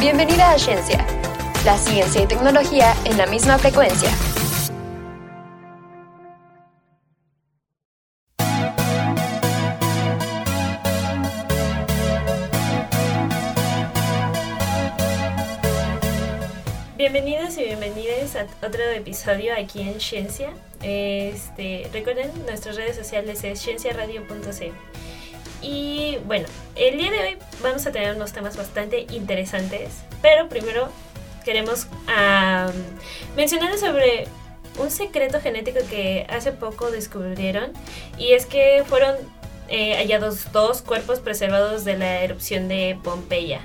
Bienvenida a Ciencia, la ciencia y tecnología en la misma frecuencia. Bienvenidos y bienvenidas a otro episodio aquí en Ciencia. Este, recuerden, nuestras redes sociales es cienciaradio.c. Y bueno, el día de hoy vamos a tener unos temas bastante interesantes, pero primero queremos mencionar sobre un secreto genético que hace poco descubrieron y es que fueron eh, hallados dos cuerpos preservados de la erupción de Pompeya.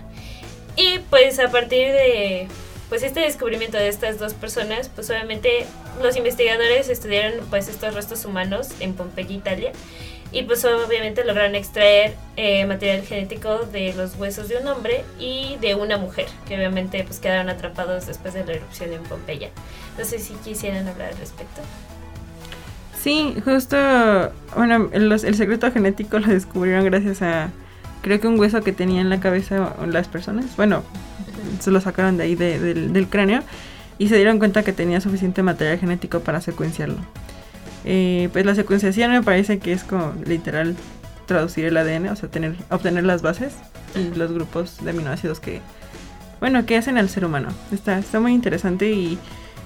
Y pues a partir de pues este descubrimiento de estas dos personas, pues obviamente los investigadores estudiaron pues estos restos humanos en Pompeya, Italia, y pues obviamente lograron extraer eh, material genético de los huesos de un hombre y de una mujer, que obviamente pues quedaron atrapados después de la erupción en Pompeya. No sé si quisieran hablar al respecto. Sí, justo, bueno, el, secreto genético lo descubrieron gracias a, creo que un hueso que tenía en la cabeza las personas. Bueno, se lo sacaron de ahí del, cráneo y se dieron cuenta que tenía suficiente material genético para secuenciarlo. Eh, pues la secuenciación me parece que es como literal traducir el ADN, o sea, tener, obtener las bases y los grupos de aminoácidos que, bueno, que hacen al ser humano. Está, está muy interesante y,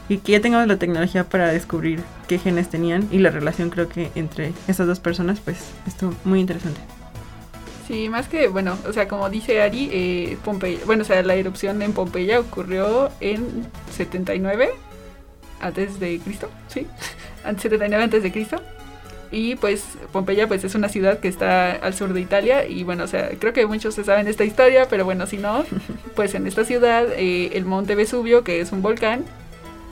que ya tengamos la tecnología para descubrir qué genes tenían y la relación creo que entre esas dos personas, pues esto muy interesante. Sí, más que, bueno, o sea, como dice Ari, eh, Pompeya, bueno, o sea, la erupción en Pompeya ocurrió en 79 antes de Cristo, ¿sí? 79 antes de Cristo. Y pues Pompeya pues es una ciudad que está al sur de Italia y bueno, o sea, creo que muchos se saben esta historia, pero bueno, si no, pues en esta ciudad eh, el monte Vesubio, que es un volcán,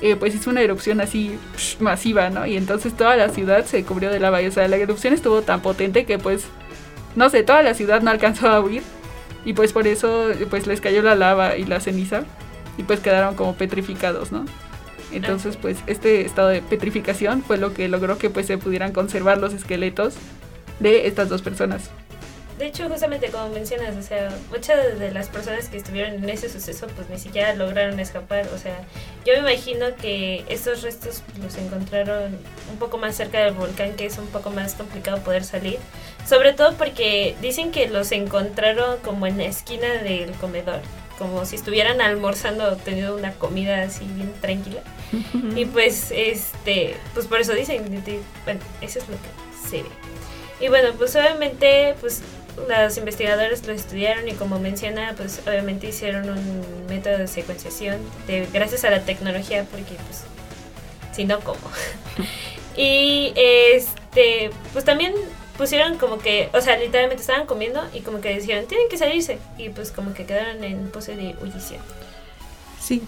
eh, pues hizo una erupción así masiva, ¿no? Y entonces toda la ciudad se cubrió de lava. Y, o sea, la erupción estuvo tan potente que pues no sé, toda la ciudad no alcanzó a huir y pues por eso pues les cayó la lava y la ceniza y pues quedaron como petrificados, ¿no? Entonces pues este estado de petrificación fue lo que logró que pues se pudieran conservar los esqueletos de estas dos personas. De hecho, justamente como mencionas, o sea, muchas de las personas que estuvieron en ese suceso pues ni siquiera lograron escapar. O sea, yo me imagino que estos restos los encontraron un poco más cerca del volcán, que es un poco más complicado poder salir. Sobre todo porque dicen que los encontraron como en la esquina del comedor, como si estuvieran almorzando teniendo una comida así bien tranquila. y pues, este, pues por eso dicen, bueno, eso es lo que se ve. Y bueno, pues obviamente, pues los investigadores lo estudiaron y como menciona, pues obviamente hicieron un método de secuenciación de, gracias a la tecnología, porque pues, si no, ¿cómo? y este, pues también pusieron como que, o sea, literalmente estaban comiendo y como que decían, tienen que salirse. Y pues como que quedaron en pose de huyición. Sí,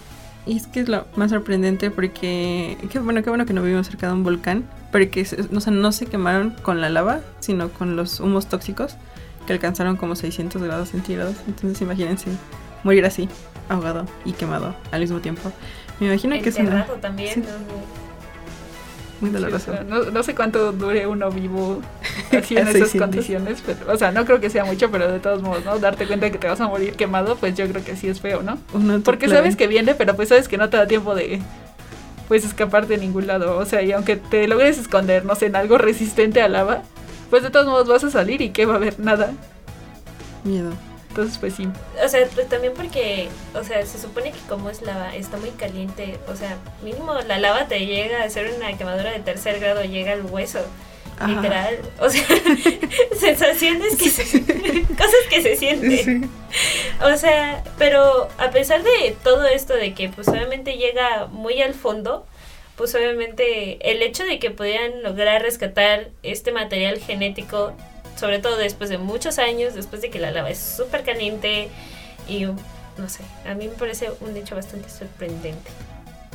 y es que es lo más sorprendente porque, qué bueno, qué bueno que no vivimos cerca de un volcán, porque o sea, no se quemaron con la lava, sino con los humos tóxicos que alcanzaron como 600 grados centígrados. Entonces imagínense morir así, ahogado y quemado al mismo tiempo. Me imagino que es una... también. Muy doloroso. no, sé cuánto dure uno vivo así en esas condiciones, pero, o sea, no creo que sea mucho, pero de todos modos, ¿no? Darte cuenta de que te vas a morir quemado, pues yo creo que sí es feo, ¿no? Porque sabes que viene, pero pues sabes que no te da tiempo de pues escapar de ningún lado, o sea, y aunque te logres esconder, no sé, en algo resistente al lava, pues de todos modos vas a salir y que va a haber nada. Miedo. Entonces, pues sí. O sea, pues también porque, o sea, se supone que como es lava, está muy caliente, o sea, mínimo la lava te llega a hacer una quemadura de tercer grado, llega al hueso. Literal, o sea, sensaciones que se, cosas que se sienten. O sea, pero a pesar de todo esto de que pues obviamente llega muy al fondo, pues obviamente el hecho de que pudieran lograr rescatar este material genético, sobre todo después de muchos años, después de que la lava es súper caliente y no sé, a mí me parece un hecho bastante sorprendente.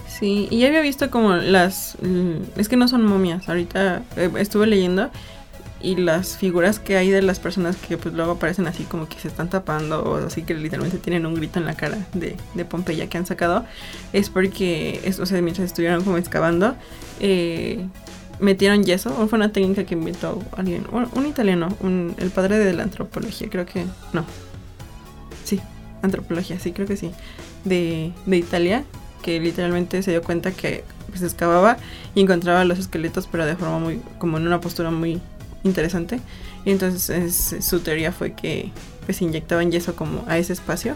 Sí, y ya había visto como las... Mm, es que no son momias, ahorita eh, estuve leyendo y las figuras que hay de las personas que pues luego aparecen así como que se están tapando o así que literalmente tienen un grito en la cara de, de Pompeya que han sacado es porque, es, o sea, mientras estuvieron como excavando, eh, metieron yeso, o fue una técnica que inventó alguien, un, italiano, el padre de la antropología, creo que, no, sí, antropología, sí, creo que sí, de, de Italia, que literalmente se dio cuenta que pues excavaba y encontraba los esqueletos, pero de forma muy, como en una postura muy interesante. Y entonces es- su teoría fue que pues inyectaban yeso como a ese espacio.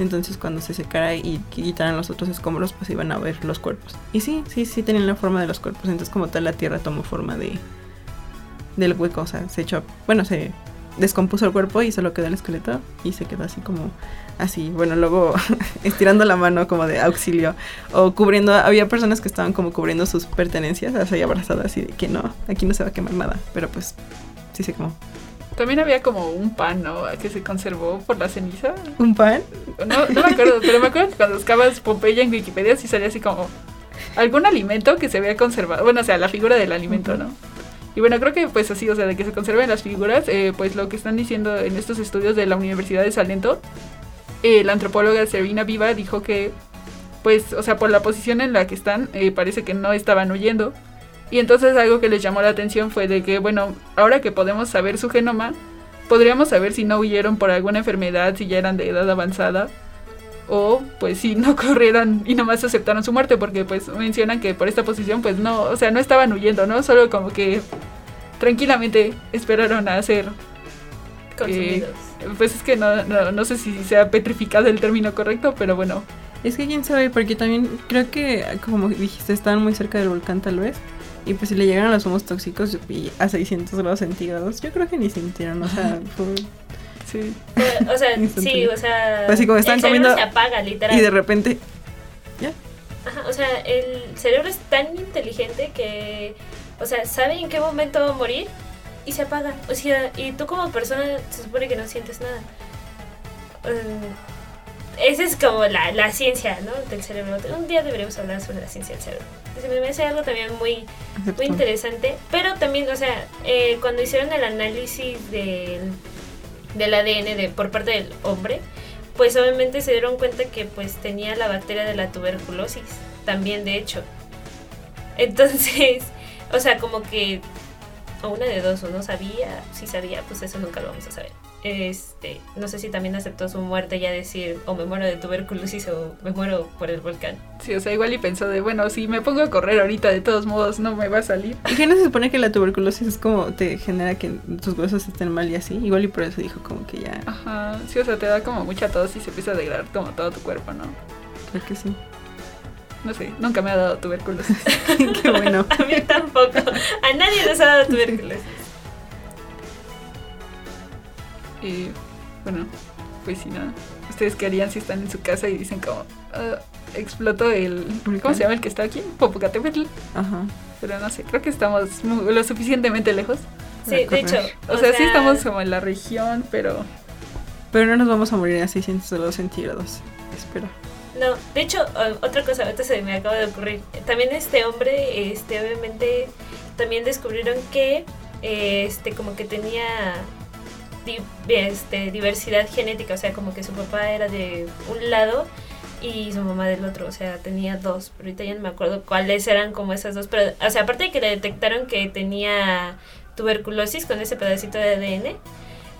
Entonces cuando se secara y quitaran los otros escombros, pues iban a ver los cuerpos. Y sí, sí, sí tenían la forma de los cuerpos. Entonces como tal la tierra tomó forma de del hueco. O sea, se echó, bueno, se descompuso el cuerpo y solo quedó el esqueleto y se quedó así como así. Bueno, luego estirando la mano como de auxilio o cubriendo, había personas que estaban como cubriendo sus pertenencias, así abrazadas así de que no, aquí no se va a quemar nada, pero pues sí se quemó. También había como un pan, ¿no? Que se conservó por la ceniza. ¿Un pan? No, no me acuerdo, pero me acuerdo que cuando buscabas Pompeya en Wikipedia sí salía así como algún alimento que se había conservado. Bueno, o sea, la figura del alimento, ¿no? Y bueno, creo que pues así, o sea, de que se conserven las figuras, eh, pues lo que están diciendo en estos estudios de la Universidad de Salento, eh, la antropóloga Servina Viva dijo que, pues, o sea, por la posición en la que están, eh, parece que no estaban huyendo. Y entonces algo que les llamó la atención fue de que, bueno, ahora que podemos saber su genoma, podríamos saber si no huyeron por alguna enfermedad, si ya eran de edad avanzada, o pues si no corrieron y nomás aceptaron su muerte, porque pues mencionan que por esta posición pues no, o sea, no estaban huyendo, ¿no? Solo como que tranquilamente esperaron a ser, Consumidos. pues es que no, no, no sé si sea petrificado el término correcto, pero bueno, Es que quién sabe, porque también creo que, como dijiste, estaban muy cerca del volcán tal vez. Y pues si le llegaron los humos tóxicos y a 600 grados centígrados, yo creo que ni sintieron, o sea, fue... sí. O sea, sí, o sea. Pues así como están el cerebro comiendo- se apaga, literal. Y de repente, Ajá, o sea, el cerebro es tan inteligente que, o sea, sabe en qué momento va a morir y se apaga. O sea, y tú como persona se supone que no sientes nada. Esa es como la, la ciencia, ¿no? Del cerebro. Un día deberíamos hablar sobre la ciencia del cerebro. Se me hace algo también muy, muy interesante. Pero también, o sea, eh, cuando hicieron el análisis del, del ADN de, por parte del hombre, pues obviamente se dieron cuenta que pues tenía la bacteria de la tuberculosis, también de hecho. Entonces, o sea, como que o una de dos, o no sabía, si sabía, pues eso nunca lo vamos a saber. Este, no sé si también aceptó su muerte ya decir o me muero de tuberculosis o me muero por el volcán. Sí, o sea, igual y pensó de, bueno, si me pongo a correr ahorita, de todos modos no me va a salir. ¿Y que no se supone que la tuberculosis es como te genera que tus huesos estén mal y así? Igual y por eso dijo como que ya, Ajá, sí, o sea, te da como mucha tos y se empieza a degradar como todo tu cuerpo, ¿no? creo que sí. No sé, nunca me ha dado tuberculosis. Qué bueno. A mí tampoco. A nadie les ha dado tuberculosis. Y bueno, pues sí, nada. ¿Ustedes qué harían si están en su casa y dicen como, "Ah, explotó el... ¿Cómo se llama el que está aquí? Popocatépetl. Ajá. Pero no sé, creo que estamos lo suficientemente lejos. Sí, de hecho. O, sea, sí estamos como en la región, pero... Pero no nos vamos a morir a 600 grados centígrados. Espera. No, de hecho, otra cosa, ahorita se me acaba de ocurrir. También este hombre, este, obviamente, también descubrieron que, eh, este, como que tenía este, diversidad genética, o sea, como que su papá era de un lado y su mamá del otro, o sea, tenía dos, pero ahorita ya no me acuerdo cuáles eran como esas dos, pero, o sea, aparte de que le detectaron que tenía tuberculosis con ese pedacito de ADN,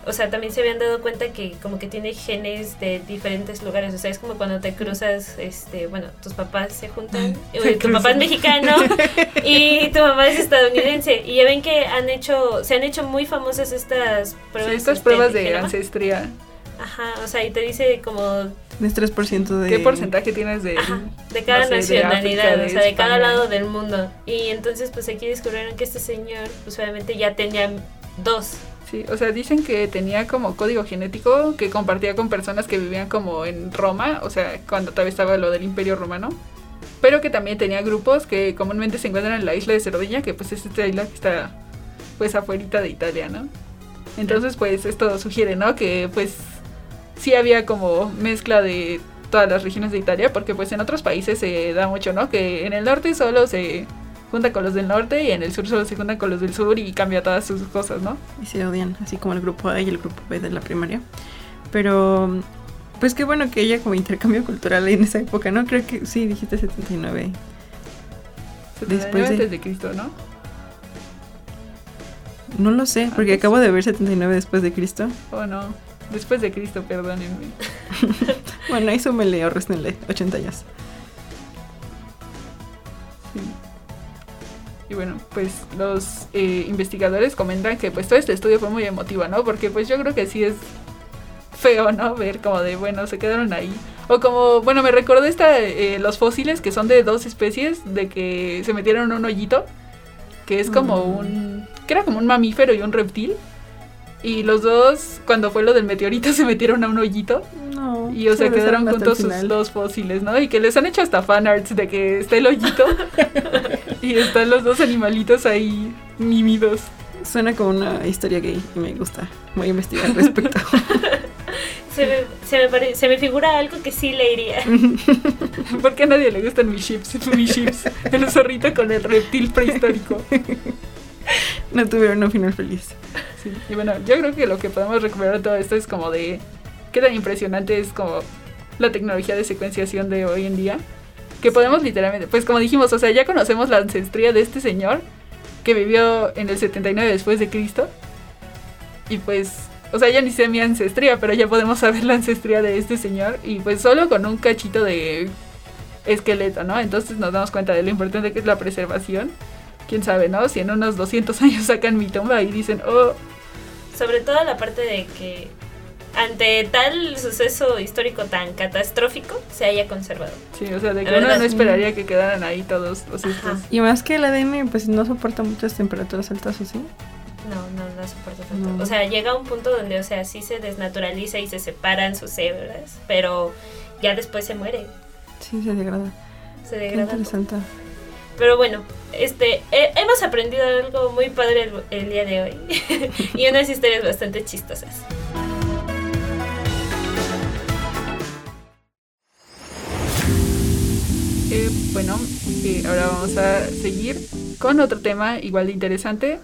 o sea, también se habían dado cuenta que como que tiene genes de diferentes lugares. O sea, es como cuando te cruzas, este, bueno, tus papás se juntan, Se tu papá es mexicano y tu mamá es estadounidense. Y ya ven que han hecho, se han hecho muy famosas estas pruebas. Sí, estas este, pruebas de genoma. ancestría. Ajá, o sea, y te dice como Es 3% de... ¿Qué porcentaje tienes de...? Ajá, de cada no sé, de nacionalidad, o sea, de cada lado del mundo. Y entonces, pues aquí descubrieron que este señor, pues obviamente ya tenía dos. Sí, o sea, dicen que tenía como código genético que compartía con personas que vivían como en Roma, o sea, cuando todavía estaba lo del Imperio Romano, pero que también tenía grupos que comúnmente se encuentran en la isla de Cerdeña, que pues es esta isla que está pues afuera de Italia, ¿no? Entonces, pues esto sugiere, ¿no? Que pues sí había como mezcla de todas las regiones de Italia, porque pues en otros países se da mucho, ¿no? Que en el norte solo se junta con los del norte y en el sur solo se junta con los del sur y cambia todas sus cosas, ¿no? y se odian, así como el grupo A y el grupo B de la primaria. Pero, pues qué bueno que haya como intercambio cultural en esa época, ¿no? Creo que sí, dijiste 79. Después de- antes de Cristo, ¿no? No lo sé, porque acabo de ver 79 después de Cristo. ¿O no? Después de Cristo, perdónenme. Bueno, ahí súmele o réstenle 80 años. Sí. Y bueno, pues los eh, investigadores comentan que pues todo este estudio fue muy emotivo, ¿no? Porque pues yo creo que sí es feo, ¿no? Ver como de, bueno, se quedaron ahí. O como, bueno, me recordó esta, eh, los fósiles que son de dos especies, de que se metieron en un hoyito, que es como Mm. un, que era como un mamífero y un reptil. Y los dos, cuando fue lo del meteorito, se metieron a un hoyito. No. Y o sea, se quedaron juntos sus dos fósiles, ¿no? Y que les han hecho hasta fanarts de que está el hoyito y están los dos animalitos ahí mimidos. Suena como una historia gay y me gusta. Voy a investigar al respecto. Se me, se, me pare- se me figura algo que sí le iría. ¿Por qué a nadie le gustan mis chips? Mis chips. El zorrito con el reptil prehistórico. no tuvieron un final feliz. Sí. Y bueno, yo creo que lo que podemos recuperar de todo esto es como de qué tan impresionante es como la tecnología de secuenciación de hoy en día. Que podemos literalmente, pues como dijimos, o sea, ya conocemos la ancestría de este señor que vivió en el 79 después de Cristo. Y pues, o sea, ya ni sé mi ancestría, pero ya podemos saber la ancestría de este señor. Y pues solo con un cachito de esqueleto, ¿no? Entonces nos damos cuenta de lo importante que es la preservación. Quién sabe, ¿no? Si en unos 200 años sacan mi tumba y dicen, oh, Sobre todo la parte de que ante tal suceso histórico tan catastrófico se haya conservado. Sí, o sea, de que La uno verdad, no esperaría que quedaran ahí todos los estos. Ajá. Y más que el ADN, pues no soporta muchas temperaturas altas, ¿o sí? No, no, no soporta tanto. No. O sea, llega a un punto donde, o sea, sí se desnaturaliza y se separan sus células, pero ya después se muere, Sí, se degrada. se Qué degrada. interesante. Pero bueno, este, he- hemos aprendido algo muy padre el, el día de hoy y unas historias bastante chistosas. Bueno, ahora vamos a seguir con otro tema igual de interesante.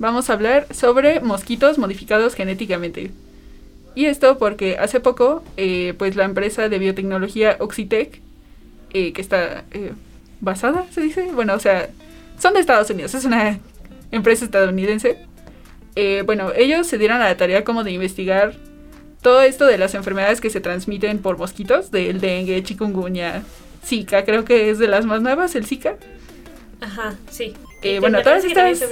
Vamos a hablar sobre mosquitos modificados genéticamente. Y esto porque hace poco, eh, pues la empresa de biotecnología Oxitec, eh, que está eh, basada, se dice, bueno, o sea, son de Estados Unidos, es una empresa estadounidense. Bueno, ellos se dieron a la tarea como de investigar todo esto de las enfermedades que se transmiten por mosquitos, del dengue, chikungunya, Zika, creo que es de las más nuevas, el Zika. Ajá, sí. Eh, bueno, todas estas.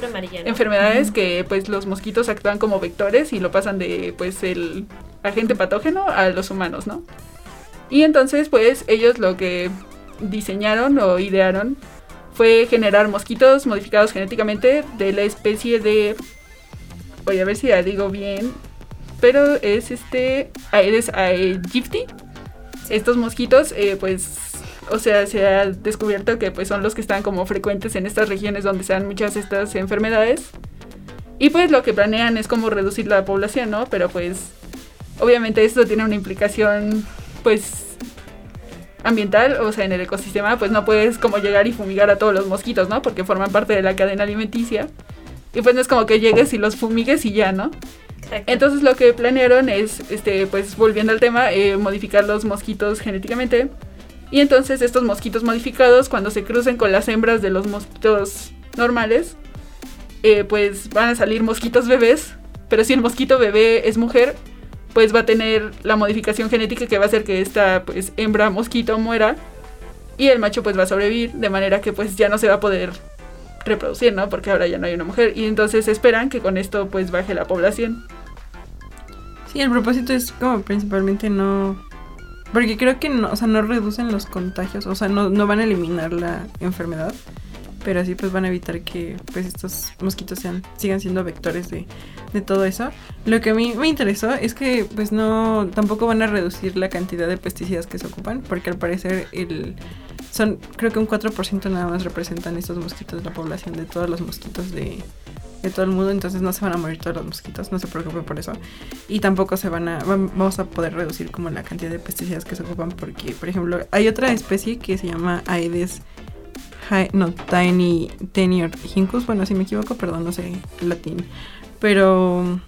Enfermedades que pues los mosquitos actúan como vectores y lo pasan de pues el agente patógeno a los humanos, ¿no? Y entonces pues ellos lo que diseñaron o idearon fue generar mosquitos modificados genéticamente de la especie de voy a ver si la digo bien, pero es este Aedes aegypti. Estos mosquitos eh, pues o sea, se ha descubierto que pues son los que están como frecuentes en estas regiones donde se dan muchas estas enfermedades. Y pues lo que planean es como reducir la población, ¿no? Pero pues obviamente esto tiene una implicación pues ambiental, o sea, en el ecosistema, pues no puedes como llegar y fumigar a todos los mosquitos, ¿no? Porque forman parte de la cadena alimenticia. Y pues no es como que llegues y los fumigues y ya, ¿no? Exacto. Entonces lo que planearon es, este, pues volviendo al tema, eh, modificar los mosquitos genéticamente. Y entonces estos mosquitos modificados, cuando se crucen con las hembras de los mosquitos normales, eh, pues van a salir mosquitos bebés. Pero si el mosquito bebé es mujer, pues va a tener la modificación genética que va a hacer que esta pues, hembra mosquito muera. Y el macho pues va a sobrevivir, de manera que pues ya no se va a poder reproducir, ¿no? Porque ahora ya no hay una mujer. Y entonces esperan que con esto pues baje la población. Sí, el propósito es como principalmente no... Porque creo que no, o sea, no reducen los contagios, o sea, no, no van a eliminar la enfermedad, pero así pues van a evitar que pues estos mosquitos sean, sigan siendo vectores de, de todo eso. Lo que a mí me interesó es que pues no, tampoco van a reducir la cantidad de pesticidas que se ocupan, porque al parecer el... Son, creo que un 4% nada más representan estos mosquitos la población de todos los mosquitos de, de todo el mundo, entonces no se van a morir todos los mosquitos, no se preocupen por eso. Y tampoco se van a, vam- vamos a poder reducir como la cantidad de pesticidas que se ocupan porque, por ejemplo, hay otra especie que se llama Aedes, no, Tiny, Tenior Hincus, bueno, si me equivoco, perdón, no sé latín, pero,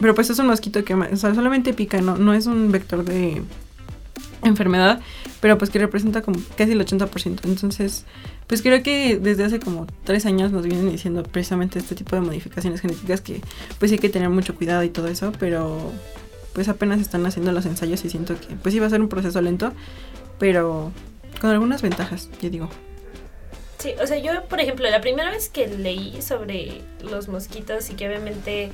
pero pues es un mosquito que o sea, solamente pica, no, no es un vector de enfermedad, pero pues que representa como casi el 80%, entonces... Pues creo que desde hace como tres años nos vienen diciendo precisamente este tipo de modificaciones genéticas que pues hay que tener mucho cuidado y todo eso, pero pues apenas están haciendo los ensayos y siento que pues iba a ser un proceso lento, pero con algunas ventajas, yo digo. Sí, o sea, yo, por ejemplo, la primera vez que leí sobre los mosquitos y que obviamente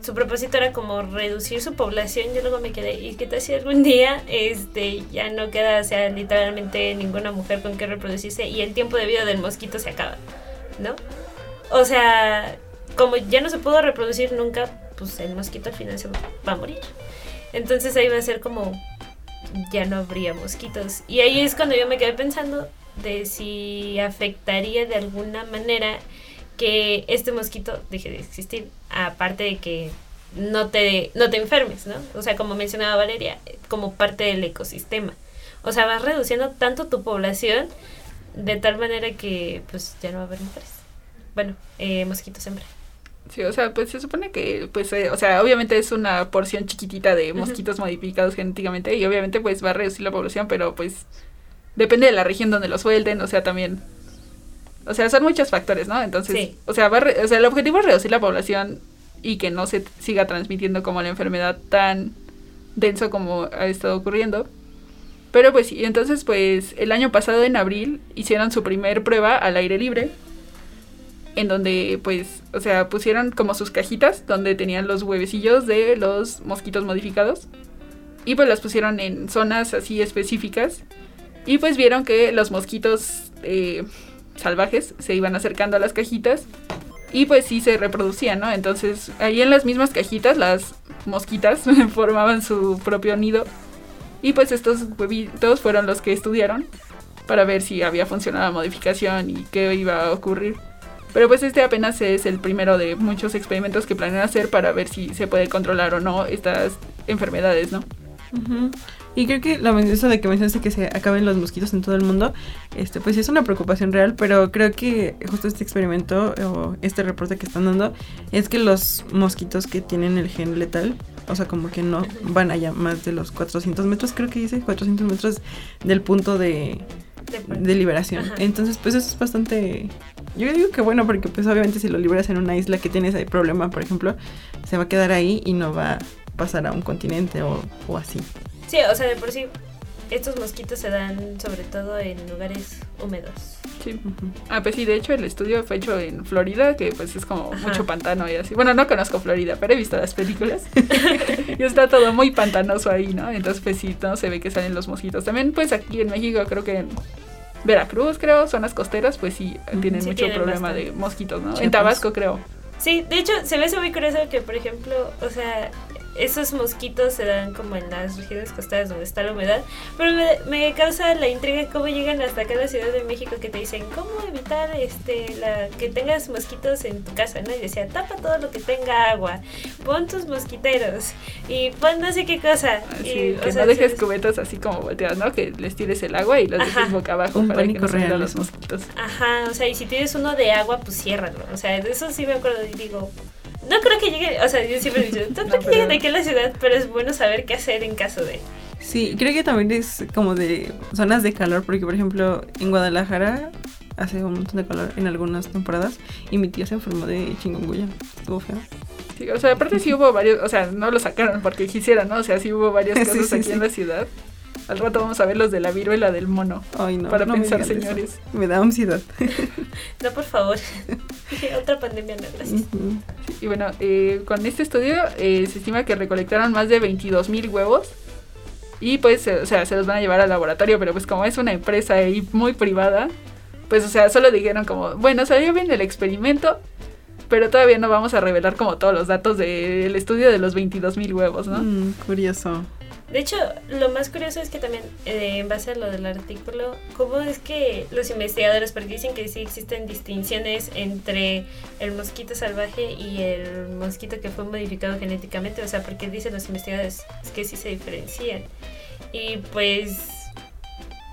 su propósito era como reducir su población, yo luego me quedé, ¿y qué tal si algún día este, ya no queda, sea, literalmente ninguna mujer con que reproducirse y el tiempo de vida del mosquito se acaba, ¿no? O sea, como ya no se pudo reproducir nunca, pues el mosquito al final se va a morir. Entonces ahí va a ser como ya no habría mosquitos. Y ahí es cuando yo me quedé pensando de si afectaría de alguna manera que este mosquito deje de existir, aparte de que no te, no te enfermes, ¿no? O sea, como mencionaba Valeria, como parte del ecosistema. O sea, vas reduciendo tanto tu población de tal manera que pues ya no va a haber mujeres. Bueno, eh, mosquitos hembra. Sí, o sea, pues se supone que, pues, eh, o sea, obviamente es una porción chiquitita de mosquitos modificados genéticamente y obviamente pues va a reducir la población, pero pues depende de la región donde lo suelten, o sea, también, o sea, son muchos factores, ¿no? Entonces, Sí. o sea, va re- o sea, el objetivo es reducir la población y que no se siga transmitiendo como la enfermedad tan denso como ha estado ocurriendo. Pero pues sí, entonces pues el año pasado en abril hicieron su primer prueba al aire libre en donde pues, o sea, pusieron como sus cajitas donde tenían los huevecillos de los mosquitos modificados y pues las pusieron en zonas así específicas y pues vieron que los mosquitos eh, salvajes se iban acercando a las cajitas y pues sí se reproducían, ¿no? Entonces ahí en las mismas cajitas las mosquitas formaban su propio nido y pues estos huevitos fueron los que estudiaron para ver si había funcionado la modificación y qué iba a ocurrir. Pero pues este apenas es el primero de muchos experimentos que planean hacer para ver si se puede controlar o no estas enfermedades, ¿no? Y creo que lo, eso de que mencionaste que se acaben los mosquitos en todo el mundo, este, pues sí es una preocupación real, pero creo que justo este experimento o este reporte que están dando es que los mosquitos que tienen el gen letal, o sea, como que no van allá más de los 400 metros, creo que dice, 400 metros del punto de, liberación. Ajá. Entonces, pues eso es bastante... Yo digo que bueno, porque pues obviamente si lo liberas en una isla que tiene ese problema, por ejemplo, se va a quedar ahí y no va a pasar a un continente o, o así. Sí, o sea, de por sí, estos mosquitos se dan sobre todo en lugares húmedos. Sí. Ah, pues sí, de hecho el estudio fue hecho en Florida, que pues es como Ajá. mucho pantano y así. Bueno, no conozco Florida, pero he visto las películas. y está todo muy pantanoso ahí, ¿no? Entonces pues sí, no se ve que salen los mosquitos. También pues aquí en México creo que en Veracruz, creo, zonas costeras, pues sí, tienen Sí mucho tienen problema bastante. de mosquitos, ¿no? En Chiapas. Tabasco creo. Sí, de hecho, se me hace muy curioso que, por ejemplo, o sea, esos mosquitos se dan como en las regiones costeras donde está la humedad, pero me, me causa la intriga cómo llegan hasta acá a la Ciudad de México que te dicen cómo evitar este la que tengas mosquitos en tu casa, ¿no? Y decía, tapa todo lo que tenga agua, pon tus mosquiteros y pon no sé qué cosa. Así, y, que o sea, no dejes cubetas así como volteadas, ¿no? Que les tires el agua y los Ajá. dejes boca abajo para que no se los mosquitos. Ajá, o sea, y si tienes uno de agua, pues ciérralo. O sea, de eso sí me acuerdo y digo, no creo que llegue, o sea, yo siempre he dicho, no creo No, que lleguen aquí a la ciudad, pero es bueno saber qué hacer en caso de... Sí, creo que también es como de zonas de calor, porque por ejemplo en Guadalajara hace un montón de calor en algunas temporadas y mi tía se enfermó de chingonguya. Estuvo feo. Sí, o sea, aparte sí hubo varios, o sea, no lo sacaron porque quisieran, ¿no? O sea, sí hubo Sí, cosas sí, aquí sí. en la ciudad. Al rato vamos a ver los de la viruela del mono. Ay, no. para no me pensar, eso. señores. Me da ansiedad. No, por favor. Otra pandemia no, gracias. Y bueno, eh, con este estudio eh, se estima que recolectaron más de 22 mil huevos. Y pues, o sea, se los van a llevar al laboratorio, pero pues como es una empresa ahí muy privada, pues, o sea, solo dijeron como, bueno, salió bien el experimento, pero todavía no vamos a revelar como todos los datos del estudio de los 22 mil huevos, ¿no? Mm, curioso. De hecho, lo más curioso es que también, eh, en base a lo del artículo, ¿cómo es que los investigadores, porque dicen que sí existen distinciones entre el mosquito salvaje y el mosquito que fue modificado genéticamente? O sea, porque dicen los investigadores es que sí se diferencian. Y pues,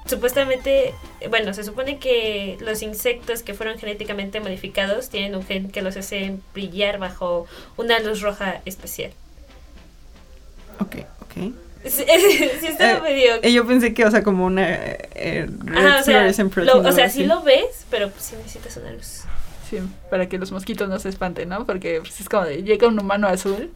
supuestamente, bueno, se supone que los insectos que fueron genéticamente modificados tienen un gen que los hace brillar bajo una luz roja especial. Ok, ok. Sí, sí está Eh, medio... Eh, yo pensé que, o sea, como una eh, red Ajá, o sea, lo- o sea, sí lo ves, pero pues sí necesitas una luz. Sí, para que los mosquitos no se espanten, ¿no? Porque pues, es como de, llega un humano azul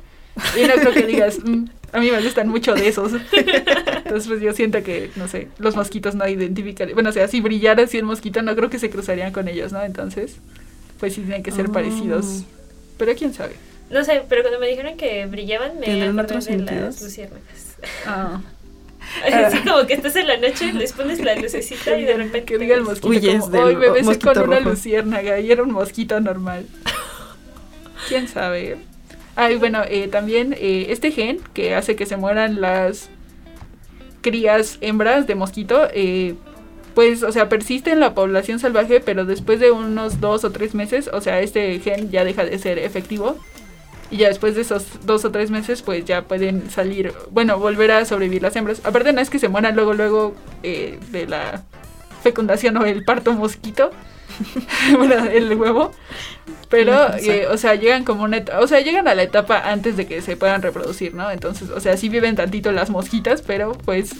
Y no creo que digas, "Mm, a mí me gustan mucho de esos. Entonces, pues yo siento que, no sé, los mosquitos no identifican. Bueno, o sea, si brillara así el mosquito, no creo que se cruzarían con ellos, ¿no? Entonces, pues sí tienen que ser Oh. parecidos. Pero quién sabe. No sé, pero cuando me dijeron que brillaban, me ¿Tendrán acordé otros de las luciérnagas. Ah, Así como que estás en la noche, les pones la lucecita y de repente... que diga el mosquito Huyes como, del hoy me besé con una rojo". luciérnaga y era un mosquito normal. ¿Quién sabe? Ah, y bueno, eh, también eh, este gen que hace que se mueran las crías hembras de mosquito, eh, pues, o sea, persiste en la población salvaje, pero después de unos dos o tres meses, o sea, este gen ya deja de ser efectivo. Y ya después de esos dos o tres meses, pues ya pueden salir, bueno, volver a sobrevivir las hembras. Aparte, no es que se mueran luego, luego eh, de la fecundación o el parto mosquito, bueno, el huevo. Pero, eh, o sea, llegan como una etapa, o sea, llegan a la etapa antes de que se puedan reproducir, ¿no? Entonces, o sea, sí viven tantito las mosquitas, pero pues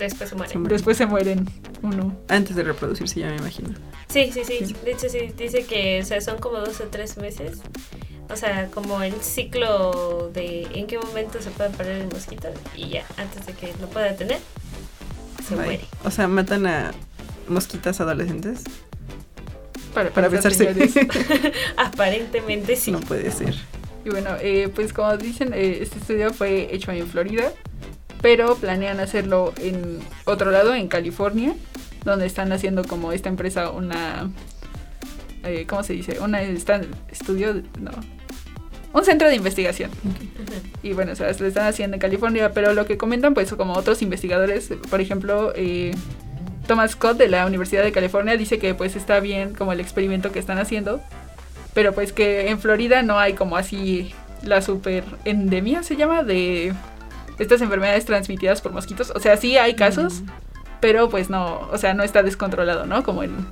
Después se mueren. Se mueren. después se mueren uno. Antes de reproducirse, ya me imagino. Sí, sí, sí. De hecho, sí, dice que o sea, son como dos o tres meses. O sea, como el ciclo de en qué momento se puede parar el mosquito y ya, antes de que lo pueda tener, se Ay, muere. O sea, matan a mosquitas adolescentes Para, para pensar, besarse. señores. Aparentemente sí. No puede ser. Y bueno, eh, pues como dicen, eh, este estudio fue hecho en Florida, pero planean hacerlo en otro lado, en California, donde están haciendo como esta empresa una... eh, ¿Cómo se dice? Una estudio... No. Un centro de investigación. Y bueno, o sea, lo están haciendo en California, pero lo que comentan, pues, como otros investigadores, por ejemplo, eh, Thomas Scott de la Universidad de California dice que, pues, está bien como el experimento que están haciendo, pero pues que en Florida no hay como así la super endemia, se llama, de estas enfermedades transmitidas por mosquitos. O sea, sí hay casos, pero pues no, o sea, no está descontrolado, ¿no? Como en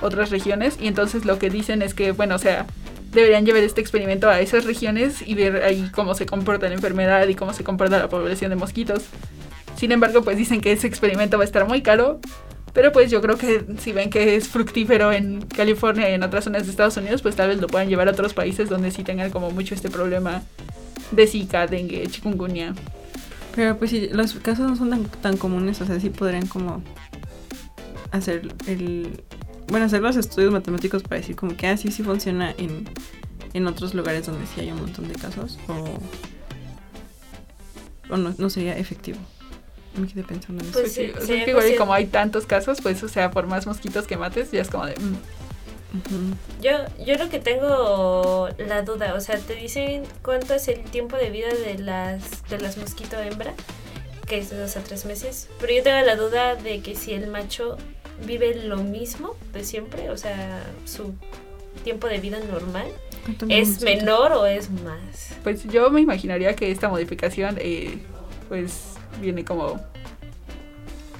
otras regiones. Y entonces lo que dicen es que, bueno, o sea, deberían llevar este experimento a esas regiones y ver ahí cómo se comporta la enfermedad y cómo se comporta la población de mosquitos. Sin embargo, pues dicen que ese experimento va a estar muy caro. Pero pues yo creo que si ven que es fructífero en California y en otras zonas de Estados Unidos, pues tal vez lo puedan llevar a otros países donde sí tengan como mucho este problema de Zika, dengue, chikungunya. Pero pues sí, los casos no son tan comunes, o sea, sí podrían como hacer el... Bueno, hacer los estudios matemáticos para decir como que así sí funciona en, en otros lugares donde sí hay un montón de casos o, o no, no sería efectivo. Me quedé pensando en eso. Pues Pues sí, sí, o sea, es que igual y cuestión- como hay tantos casos, pues o sea, por más mosquitos que mates, ya es como de... mm. Yo, yo lo que tengo la duda, o sea, te dicen cuánto es el tiempo de vida de las de las mosquito hembra, que es de dos a tres meses, pero yo tengo la duda de que si el macho vive lo mismo de siempre, o sea, su tiempo de vida normal, ¿Cuánto me ¿es menor o es más? Pues yo me imaginaría que esta modificación, eh, pues viene como...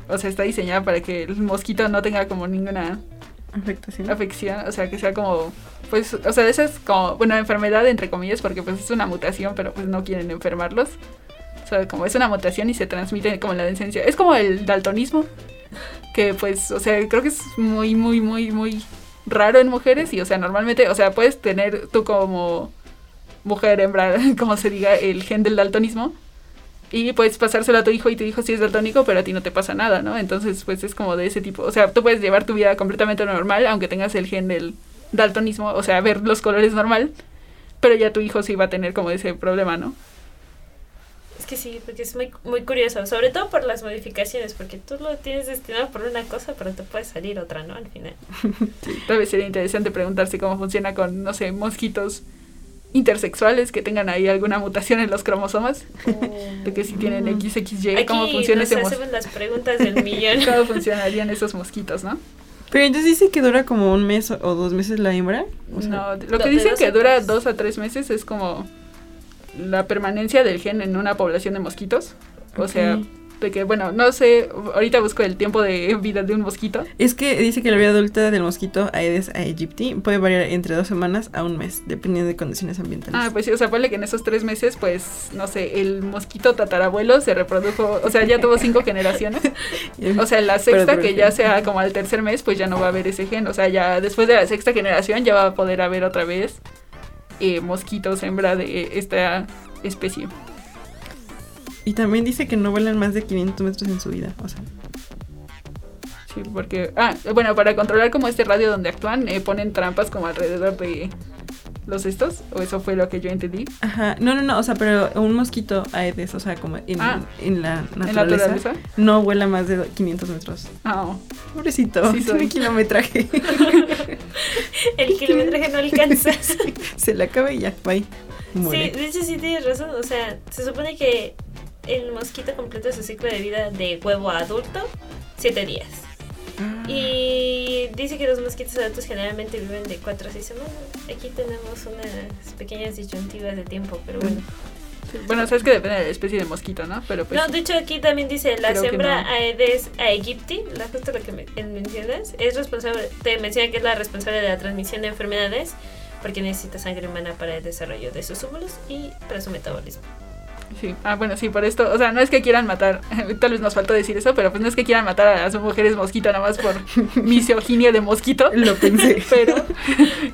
O sea, está diseñada para que el mosquito no tenga como ninguna Afectación. afección, o sea, que sea como... Pues, o sea, esa es como, bueno, enfermedad entre comillas, porque pues es una mutación, pero pues no quieren enfermarlos. O sea, como es una mutación y se transmite como la descendencia. Es como el daltonismo, que pues, o sea, creo que es muy, muy, muy, muy raro en mujeres y, o sea, normalmente, o sea, puedes tener tú como mujer, hembra, como se diga, el gen del daltonismo. Y puedes pasárselo a tu hijo y tu hijo sí es daltónico, pero a ti no te pasa nada, ¿no? Entonces, pues es como de ese tipo. O sea, tú puedes llevar tu vida completamente normal, aunque tengas el gen del daltonismo, o sea, ver los colores normal, pero ya tu hijo sí va a tener como ese problema, ¿no? Es que sí, porque es muy, muy curioso, sobre todo por las modificaciones, porque tú lo tienes destinado por una cosa, pero te puede salir otra, ¿no? Al final. Tal vez sería interesante preguntarse cómo funciona con, no sé, mosquitos intersexuales que tengan ahí alguna mutación en los cromosomas, de que si tienen XXY, cómo Aquí funciona nos ese mos- hacemos las preguntas del millón. cómo funcionarían esos mosquitos, ¿no? Pero entonces dice que dura como un mes o dos meses la hembra. O sea, no, lo que dicen que dura dos a tres meses es como la permanencia del gen en una población de mosquitos. O sea, de que, bueno, no sé, ahorita busco el tiempo de vida de un mosquito. Es que dice que la vida adulta del mosquito Aedes aegypti puede variar entre dos semanas a un mes, dependiendo de condiciones ambientales. Ah, pues sí, o sea, ponle que en esos tres meses, pues, no sé, el mosquito tatarabuelo se reprodujo, o sea, ya tuvo cinco generaciones. O sea, en la sexta, que ya sea como al tercer mes, pues ya no va a haber ese gen. O sea, ya después de la sexta generación ya va a poder haber otra vez eh, mosquitos hembra de esta especie. Y también dice que no vuelan más de 500 metros en su vida. O sea, Sí, porque... Ah, bueno, para controlar como este radio donde actúan, eh, ponen trampas como alrededor de los estos, o eso fue lo que yo entendí. ajá. No, no, no. O sea, pero un mosquito aedes, o sea, como en, Ah. en la ¿En la naturaleza, no vuela más de 500 metros. Ah, oh. Pobrecito, Sí, tiene kilometraje. El kilometraje no alcanzas. Se le acaba y ya, bye. Sí, Muere. de hecho sí tienes razón. O sea, se supone que el mosquito completa su ciclo de vida de huevo a adulto 7 días. Y dice que los mosquitos adultos generalmente viven de 4 a 6 semanas. Aquí tenemos unas pequeñas disyuntivas de tiempo, pero bueno. Bueno, sabes que depende de la especie de mosquito, ¿no? Pero pues... No, de hecho aquí también dice la hembra no. Aedes aegypti, la justo lo que me- mencionas, es responsable, te menciona que es la responsable de la transmisión de enfermedades porque necesita sangre humana para el desarrollo de sus óvulos y para su metabolismo. Sí, ah, bueno, sí, por esto, o sea, no es que quieran matar, tal vez nos faltó decir eso, pero pues no es que quieran matar a las mujeres mosquito nada más por misoginia de mosquito, Lo pensé. pero,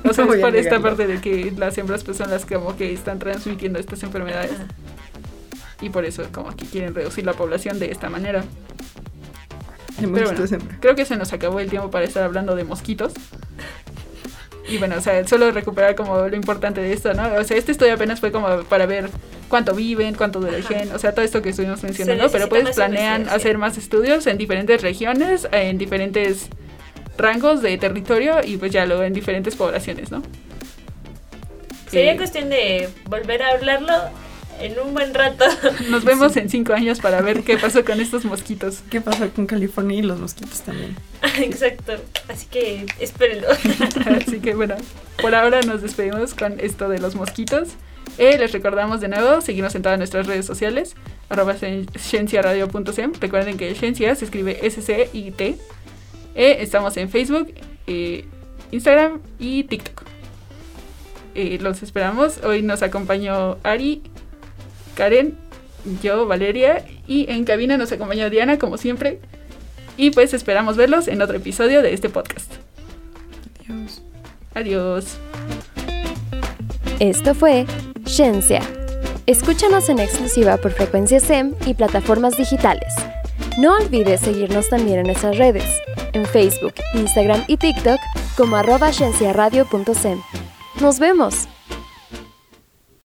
o sea, No voy es por esta parte de que las hembras pues son las que como que están transmitiendo estas enfermedades y por eso como que quieren reducir la población de esta manera. El Pero bueno, creo que se nos acabó el tiempo para estar hablando de mosquitos. Y bueno, o sea, solo recuperar como lo importante de esto, ¿no? O sea, este estudio apenas fue como para ver cuánto viven, cuánto dura el Ajá. gen, o sea, todo esto que estuvimos mencionando, pero pues planean hacer más estudios en diferentes regiones, en diferentes rangos de territorio y pues ya luego en diferentes poblaciones, ¿no? Sería Eh, cuestión de volver a hablarlo en un buen rato. Nos vemos en cinco años para ver qué pasó con estos mosquitos. ¿Qué pasó con California y los mosquitos también? Exacto. Así que espérenlo. Así que bueno, por ahora nos despedimos con esto de los mosquitos. Eh, les recordamos de nuevo, seguirnos en todas nuestras redes sociales, arroba cien- cienciaradio.sem. Recuerden que ciencia se escribe S-C-I-T. Eh, estamos en Facebook, eh, Instagram y TikTok. Eh, los esperamos. Hoy nos acompañó Ari, Karen, yo, Valeria, y en cabina nos acompañó Diana, como siempre. Y pues esperamos verlos en otro episodio de este podcast. Adiós. Adiós. Esto fue Ciencia. Escúchanos en exclusiva por Frecuencia SEM y plataformas digitales. No olvides seguirnos también en nuestras redes, en Facebook, Instagram y TikTok como arroba cienciaradio.sem. ¡Nos vemos!